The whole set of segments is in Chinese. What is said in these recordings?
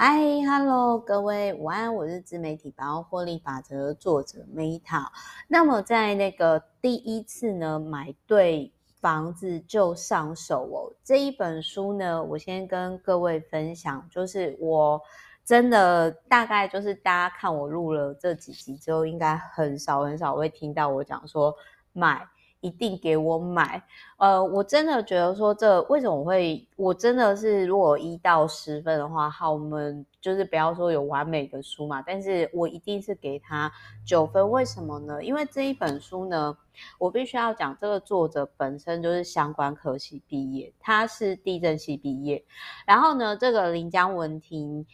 嗨，Hello，各位午安，我是自媒体百万获利法则的作者 Meta。那么在那个第一次呢，买对房子就上手哦。这一本书呢，我先跟各位分享，就是我真的大概就是大家看我录了这几集之后，应该很少很少会听到我讲说买。一定给我买，呃，我真的觉得说这为什么我会，我真的是如果一到十分的话，好，我们就是不要说有完美的书嘛，但是我一定是给他九分，为什么呢？因为这一本书呢，我必须要讲这个作者本身就是相关科系毕业，他是地震系毕业，然后呢，这个临江文婷。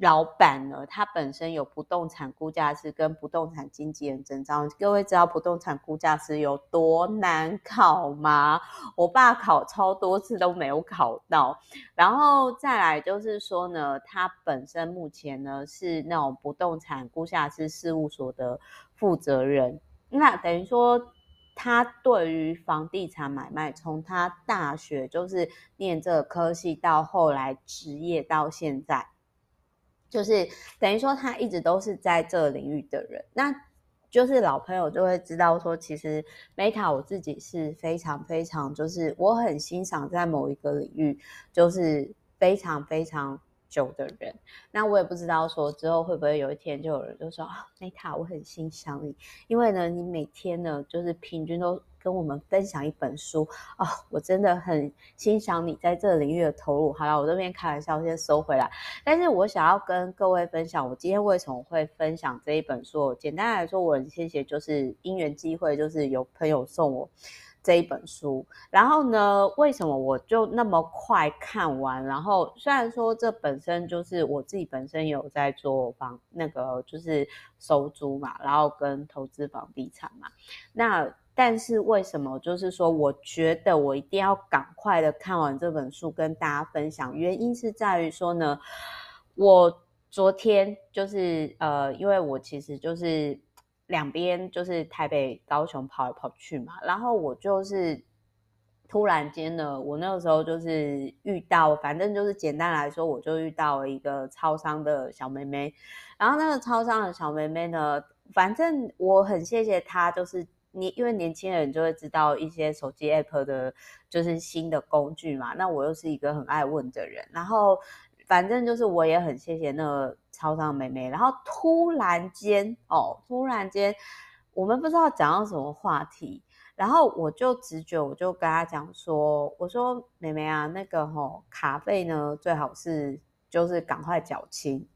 老板呢，他本身有不动产估价师跟不动产经纪人证照。各位知道不动产估价师有多难考吗？我爸考超多次都没有考到。然后再来就是说呢，他本身目前呢是那种不动产估价师事务所的负责人。那等于说，他对于房地产买卖，从他大学就是念这个科系到后来职业到现在。就是等于说，他一直都是在这领域的人，那就是老朋友就会知道说，其实 Meta 我自己是非常非常，就是我很欣赏在某一个领域，就是非常非常久的人。那我也不知道说之后会不会有一天就有人就说啊，Meta 我很欣赏你，因为呢，你每天呢就是平均都。跟我们分享一本书哦，我真的很欣赏你在这个领域的投入。好了，我这边开玩笑先收回来。但是我想要跟各位分享，我今天为什么会分享这一本书？简单来说，我很谢谢，就是因缘机会，就是有朋友送我这一本书。然后呢，为什么我就那么快看完？然后虽然说这本身就是我自己本身有在做房那个就是收租嘛，然后跟投资房地产嘛，那。但是为什么？就是说，我觉得我一定要赶快的看完这本书，跟大家分享。原因是在于说呢，我昨天就是呃，因为我其实就是两边就是台北、高雄跑来跑去嘛，然后我就是突然间呢，我那个时候就是遇到，反正就是简单来说，我就遇到了一个超商的小妹妹，然后那个超商的小妹妹呢，反正我很谢谢她，就是。你因为年轻人就会知道一些手机 app 的，就是新的工具嘛。那我又是一个很爱问的人，然后反正就是我也很谢谢那个超商妹妹。然后突然间哦，突然间我们不知道讲到什么话题，然后我就直觉我就跟她讲说，我说妹妹啊，那个吼、哦、卡费呢最好是就是赶快缴清，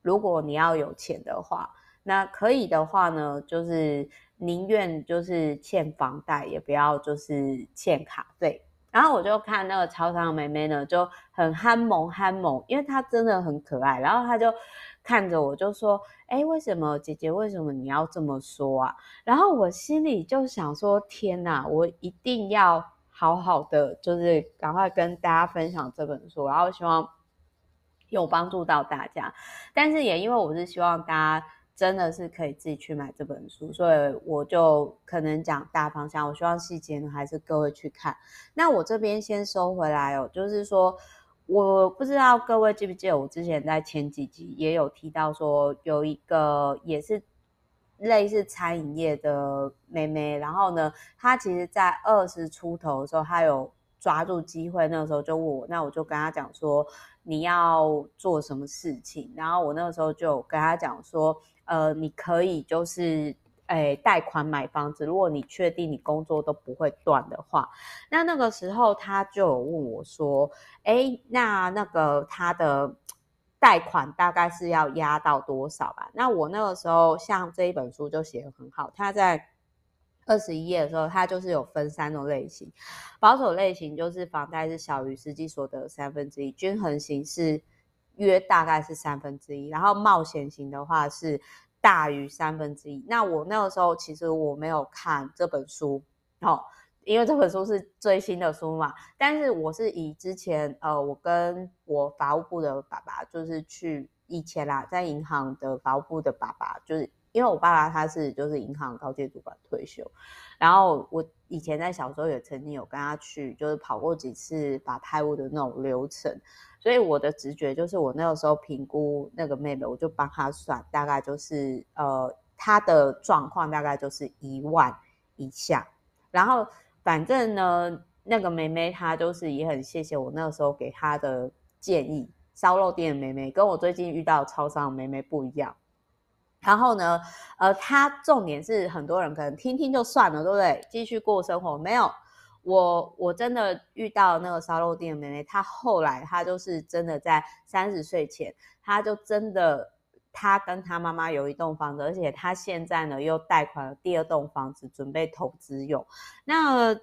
如果你要有钱的话，那可以的话呢就是。宁愿就是欠房贷，也不要就是欠卡费。然后我就看那个超商妹妹呢，就很憨萌憨萌，因为她真的很可爱。然后她就看着我，就说：“哎，为什么姐姐？为什么你要这么说啊？”然后我心里就想说：“天哪，我一定要好好的，就是赶快跟大家分享这本书，然后希望有帮助到大家。但是也因为我是希望大家。”真的是可以自己去买这本书，所以我就可能讲大方向。我希望细节呢，还是各位去看。那我这边先收回来哦，就是说，我不知道各位记不记得，我之前在前几集也有提到说，有一个也是类似餐饮业的妹妹，然后呢，她其实在二十出头的时候，她有抓住机会，那个时候就问我，那我就跟他讲说，你要做什么事情？然后我那个时候就跟他讲说。呃，你可以就是，诶，贷款买房子。如果你确定你工作都不会断的话，那那个时候他就有问我说，诶，那那个他的贷款大概是要压到多少吧？那我那个时候像这一本书就写得很好，他在二十一页的时候，它就是有分三种类型，保守类型就是房贷是小于实际所得三分之一，均衡型是。约大概是三分之一，然后冒险型的话是大于三分之一。那我那个时候其实我没有看这本书，哦，因为这本书是最新的书嘛。但是我是以之前呃，我跟我法务部的爸爸，就是去以前啦，在银行的法务部的爸爸，就是因为我爸爸他是就是银行高阶主管退休，然后我以前在小时候也曾经有跟他去，就是跑过几次把拍屋的那种流程，所以我的直觉就是我那个时候评估那个妹妹，我就帮她算，大概就是呃她的状况大概就是一万以下，然后反正呢那个妹妹她就是也很谢谢我那个时候给她的建议。烧肉店的妹妹跟我最近遇到超商的妹妹不一样，然后呢，呃，她重点是很多人可能听听就算了，对不对？继续过生活没有？我我真的遇到那个烧肉店的妹妹，她后来她就是真的在三十岁前，她就真的，她跟她妈妈有一栋房子，而且她现在呢又贷款了第二栋房子，准备投资用。那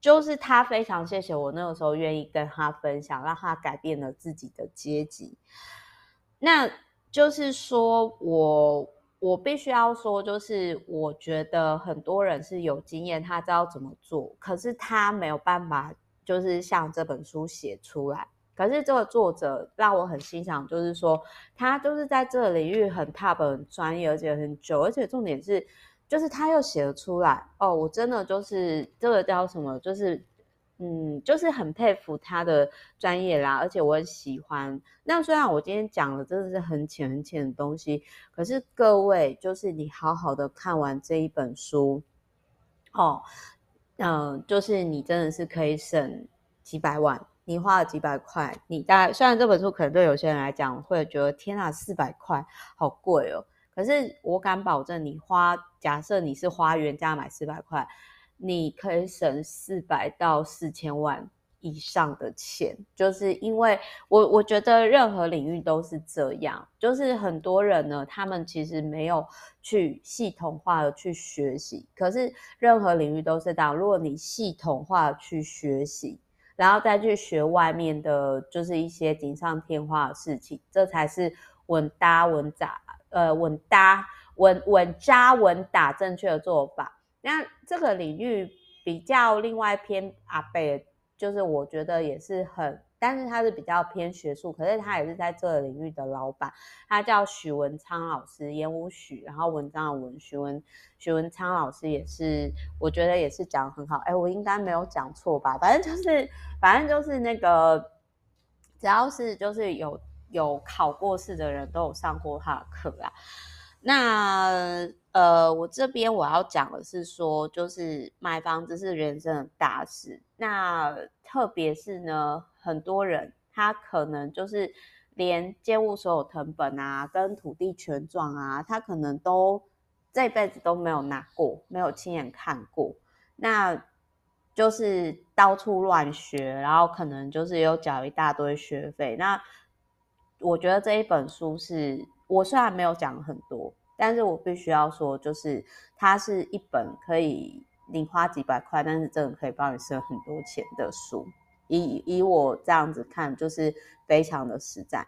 就是他非常谢谢我那个时候愿意跟他分享，让他改变了自己的阶级。那就是说我我必须要说，就是我觉得很多人是有经验，他知道怎么做，可是他没有办法，就是像这本书写出来。可是这个作者让我很欣赏，就是说他就是在这个领域很 top、很专业，而且很久，而且重点是。就是他又写了出来哦，我真的就是这个叫什么？就是嗯，就是很佩服他的专业啦，而且我很喜欢。那虽然我今天讲的真的是很浅很浅的东西，可是各位，就是你好好的看完这一本书，哦，嗯、就是你真的是可以省几百万。你花了几百块，你大概虽然这本书可能对有些人来讲会觉得天啊，四百块好贵哦。可是我敢保证，你花假设你是花原价买四百块，你可以省四百到四千万以上的钱，就是因为我我觉得任何领域都是这样，就是很多人呢，他们其实没有去系统化的去学习，可是任何领域都是这样，如果你系统化去学习，然后再去学外面的，就是一些锦上添花的事情，这才是稳打稳扎。呃，稳搭稳稳扎稳打正确的做法。那这个领域比较另外偏阿伯，就是我觉得也是很，但是他是比较偏学术，可是他也是在这个领域的老板，他叫许文昌老师，言午许，然后文章的文，许文许文昌老师也是，我觉得也是讲得很好。哎，我应该没有讲错吧？反正就是，反正就是那个，只要是就是有。有考过试的人都有上过他的课啊。那呃，我这边我要讲的是说，就是买房子是人生的大事。那特别是呢，很多人他可能就是连建物所有成本啊，跟土地权状啊，他可能都这辈子都没有拿过，没有亲眼看过。那就是到处乱学，然后可能就是有缴一大堆学费。那我觉得这一本书是我虽然没有讲很多，但是我必须要说，就是它是一本可以你花几百块，但是真的可以帮你省很多钱的书。以以我这样子看，就是非常的实在。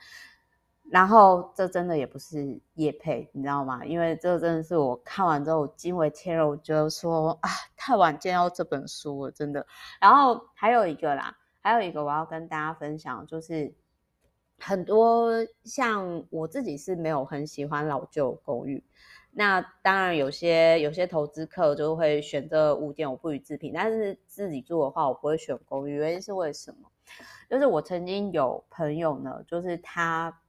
然后这真的也不是业配，你知道吗？因为这真的是我看完之后惊为天人，我觉得说啊，太晚见到这本书了，真的。然后还有一个啦，还有一个我要跟大家分享，就是。很多像我自己是没有很喜欢老旧公寓，那当然有些有些投资客就会选择物件，我不予置评。但是自己住的话，我不会选公寓，原因是为什么？就是我曾经有朋友呢，就是他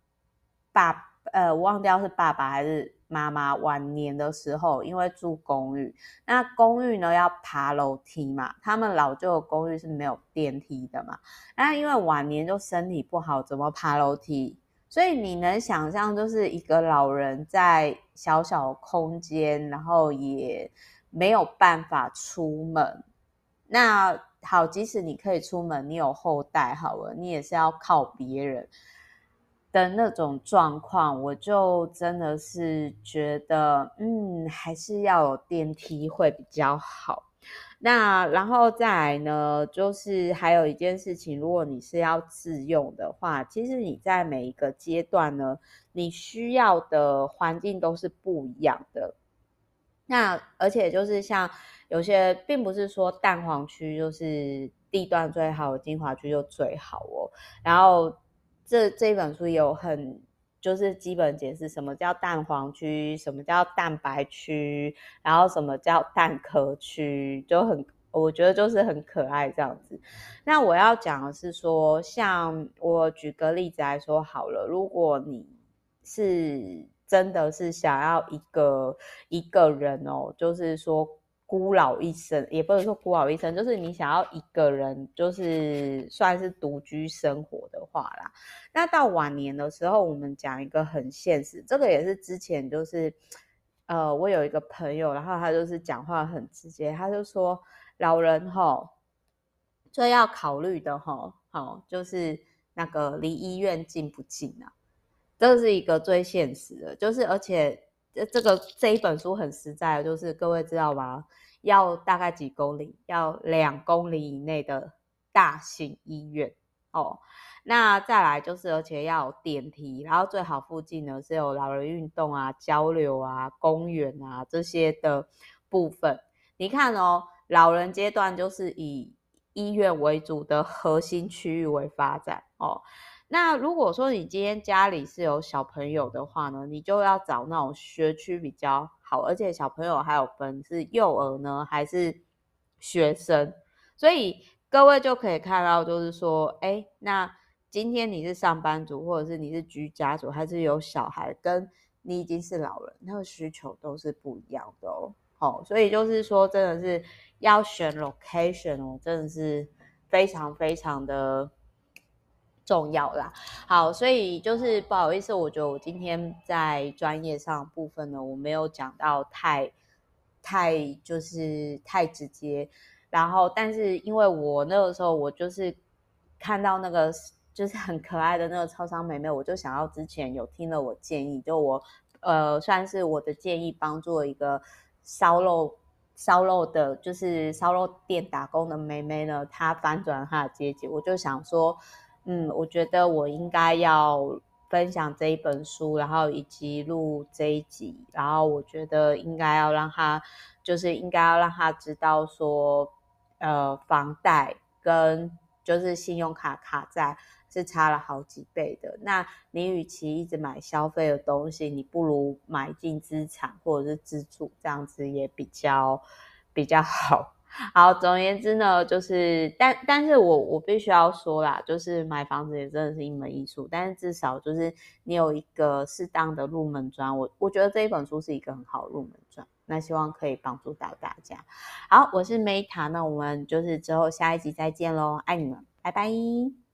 爸，呃，我忘掉是爸爸还是。妈妈晚年的时候，因为住公寓，那公寓呢要爬楼梯嘛，他们老旧的公寓是没有电梯的嘛，那因为晚年就身体不好，怎么爬楼梯？所以你能想象，就是一个老人在小小空间，然后也没有办法出门。那好，即使你可以出门，你有后代好了，你也是要靠别人。的那种状况，我就真的是觉得，嗯，还是要有电梯会比较好。那然后再来呢，就是还有一件事情，如果你是要自用的话，其实你在每一个阶段呢，你需要的环境都是不一样的。那而且就是像有些，并不是说蛋黄区就是地段最好，精华区就最好哦。然后。这这本书有很，就是基本解释什么叫蛋黄区，什么叫蛋白区，然后什么叫蛋壳区，就很我觉得就是很可爱这样子。那我要讲的是说，像我举个例子来说好了，如果你是真的是想要一个一个人哦，就是说。孤老一生，也不能说孤老一生，就是你想要一个人，就是算是独居生活的话啦。那到晚年的时候，我们讲一个很现实，这个也是之前就是，呃，我有一个朋友，然后他就是讲话很直接，他就说老人齁，最要考虑的吼，好，就是那个离医院近不近啊，这是一个最现实的，就是而且。这这个这一本书很实在，就是各位知道吗？要大概几公里？要两公里以内的大型医院哦。那再来就是，而且要有电梯，然后最好附近呢是有老人运动啊、交流啊、公园啊这些的部分。你看哦，老人阶段就是以医院为主的核心区域为发展哦。那如果说你今天家里是有小朋友的话呢，你就要找那种学区比较好，而且小朋友还有分是幼儿呢还是学生，所以各位就可以看到，就是说，哎，那今天你是上班族，或者是你是居家族，还是有小孩，跟你已经是老人，那个需求都是不一样的哦。好，所以就是说，真的是要选 location 哦，真的是非常非常的。重要啦，好，所以就是不好意思，我觉得我今天在专业上部分呢，我没有讲到太太就是太直接，然后但是因为我那个时候我就是看到那个就是很可爱的那个超商美眉，我就想要之前有听了我建议，就我呃算是我的建议帮助一个烧肉烧肉的，就是烧肉店打工的妹妹呢，她翻转她的阶级，我就想说。嗯，我觉得我应该要分享这一本书，然后以及录这一集，然后我觉得应该要让他，就是应该要让他知道说，呃，房贷跟就是信用卡卡债是差了好几倍的。那你与其一直买消费的东西，你不如买进资产或者是自住，这样子也比较比较好。好，总而言之呢，就是，但但是我我必须要说啦，就是买房子也真的是一门艺术，但是至少就是你有一个适当的入门砖，我我觉得这一本书是一个很好入门砖，那希望可以帮助到大家。好，我是 Meta，那我们就是之后下一集再见喽，爱你们，拜拜。